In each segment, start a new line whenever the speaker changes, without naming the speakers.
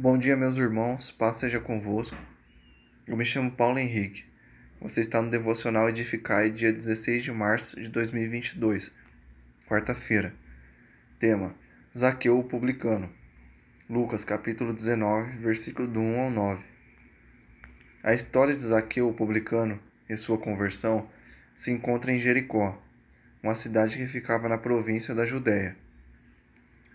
Bom dia, meus irmãos, paz seja convosco. Eu me chamo Paulo Henrique. Você está no Devocional Edificai, dia 16 de março de 2022, quarta-feira. Tema: Zaqueu o publicano. Lucas, capítulo 19, versículo do 1 ao 9. A história de Zaqueu o publicano e sua conversão se encontra em Jericó, uma cidade que ficava na província da Judéia.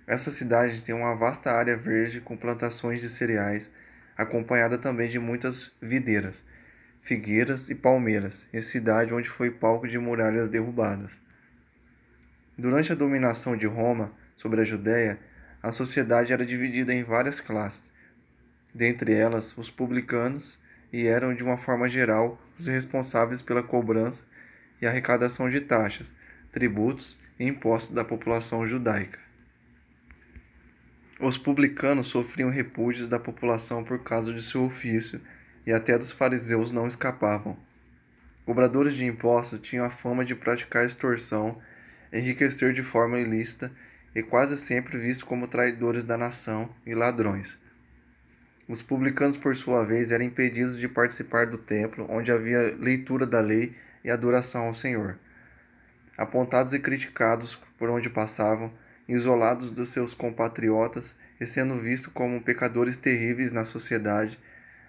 Essa cidade tem uma vasta área verde com plantações de cereais, acompanhada também de muitas videiras, figueiras e palmeiras, e cidade onde foi palco de muralhas derrubadas. Durante a dominação de Roma sobre a Judéia, a sociedade era dividida em várias classes, dentre elas os publicanos, e eram de uma forma geral os responsáveis pela cobrança e arrecadação de taxas, tributos e impostos da população judaica. Os publicanos sofriam repúdios da população por causa de seu ofício e até dos fariseus não escapavam. Cobradores de impostos tinham a fama de praticar extorsão, enriquecer de forma ilícita e quase sempre vistos como traidores da nação e ladrões. Os publicanos, por sua vez, eram impedidos de participar do templo, onde havia leitura da lei e adoração ao Senhor. Apontados e criticados por onde passavam, isolados dos seus compatriotas e sendo vistos como pecadores terríveis na sociedade,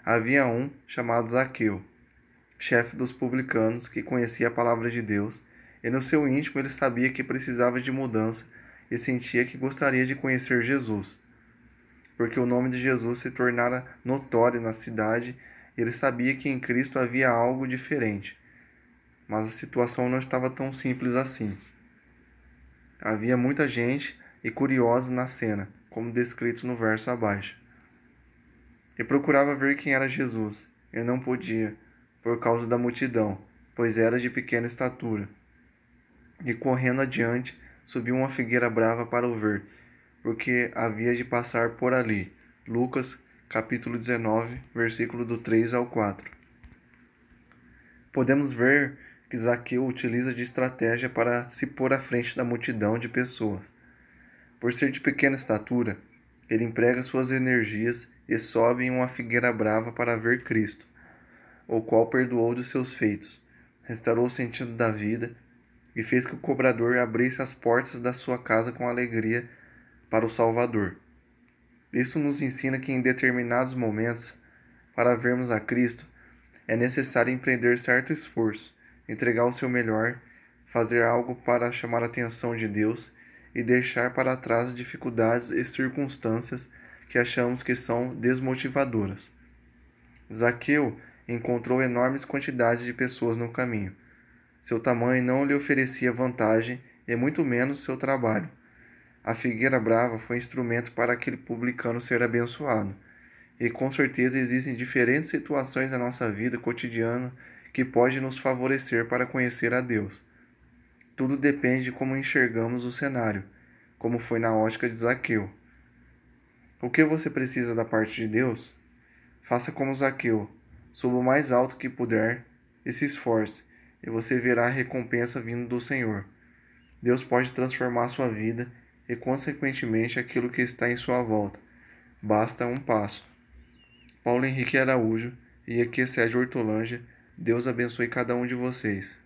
havia um chamado Zaqueu, chefe dos publicanos, que conhecia a palavra de Deus, e no seu íntimo ele sabia que precisava de mudança e sentia que gostaria de conhecer Jesus, porque o nome de Jesus se tornara notório na cidade e ele sabia que em Cristo havia algo diferente. Mas a situação não estava tão simples assim. Havia muita gente e curiosos na cena, como descrito no verso abaixo. E procurava ver quem era Jesus, e não podia, por causa da multidão, pois era de pequena estatura. E correndo adiante, subiu uma figueira brava para o ver, porque havia de passar por ali. Lucas, capítulo 19, versículo do 3 ao 4. Podemos ver que Zaqueu utiliza de estratégia para se pôr à frente da multidão de pessoas. Por ser de pequena estatura, ele emprega suas energias e sobe em uma figueira brava para ver Cristo, o qual perdoou dos seus feitos, restaurou o sentido da vida e fez que o cobrador abrisse as portas da sua casa com alegria para o Salvador. Isso nos ensina que em determinados momentos, para vermos a Cristo, é necessário empreender certo esforço entregar o seu melhor, fazer algo para chamar a atenção de Deus e deixar para trás dificuldades e circunstâncias que achamos que são desmotivadoras. Zaqueu encontrou enormes quantidades de pessoas no caminho. Seu tamanho não lhe oferecia vantagem e muito menos seu trabalho. A figueira brava foi instrumento para aquele publicano ser abençoado. E com certeza existem diferentes situações na nossa vida cotidiana que pode nos favorecer para conhecer a Deus. Tudo depende de como enxergamos o cenário, como foi na ótica de Zaqueu. O que você precisa da parte de Deus? Faça como Zaqueu, suba o mais alto que puder e se esforce, e você verá a recompensa vindo do Senhor. Deus pode transformar sua vida e, consequentemente, aquilo que está em sua volta. Basta um passo. Paulo Henrique Araújo e aqui Sérgio Hortolândia Deus abençoe cada um de vocês.